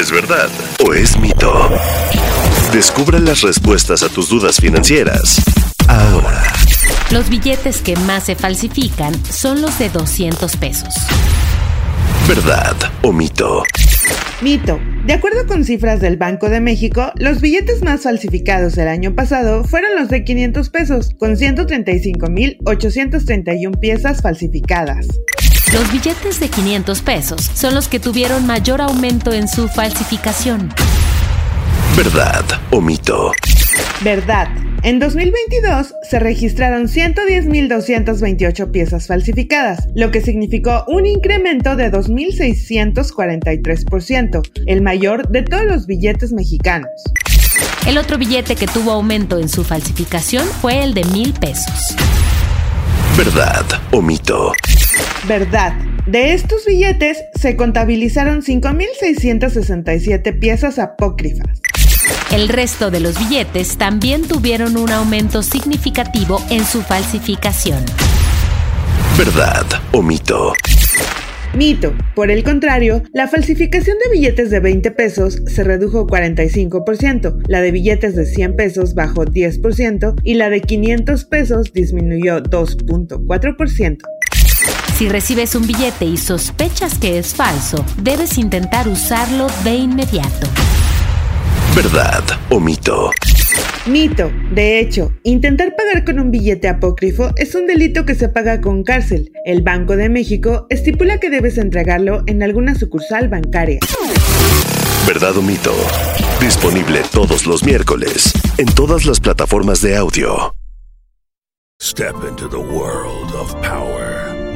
¿Es verdad o es mito? Descubre las respuestas a tus dudas financieras. Ahora. Los billetes que más se falsifican son los de 200 pesos. ¿Verdad o mito? Mito. De acuerdo con cifras del Banco de México, los billetes más falsificados el año pasado fueron los de 500 pesos, con 135.831 piezas falsificadas. Los billetes de 500 pesos son los que tuvieron mayor aumento en su falsificación. ¿Verdad o mito? Verdad. En 2022 se registraron 110.228 piezas falsificadas, lo que significó un incremento de 2.643%, el mayor de todos los billetes mexicanos. El otro billete que tuvo aumento en su falsificación fue el de mil pesos. ¿Verdad o mito? Verdad. De estos billetes se contabilizaron 5.667 piezas apócrifas. El resto de los billetes también tuvieron un aumento significativo en su falsificación. ¿Verdad o mito? Mito. Por el contrario, la falsificación de billetes de 20 pesos se redujo 45%, la de billetes de 100 pesos bajó 10% y la de 500 pesos disminuyó 2.4%. Si recibes un billete y sospechas que es falso, debes intentar usarlo de inmediato. ¿Verdad o mito? Mito. De hecho, intentar pagar con un billete apócrifo es un delito que se paga con cárcel. El Banco de México estipula que debes entregarlo en alguna sucursal bancaria. ¿Verdad o mito? Disponible todos los miércoles en todas las plataformas de audio. Step into the world of power,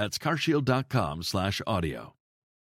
That's carshield.com slash audio.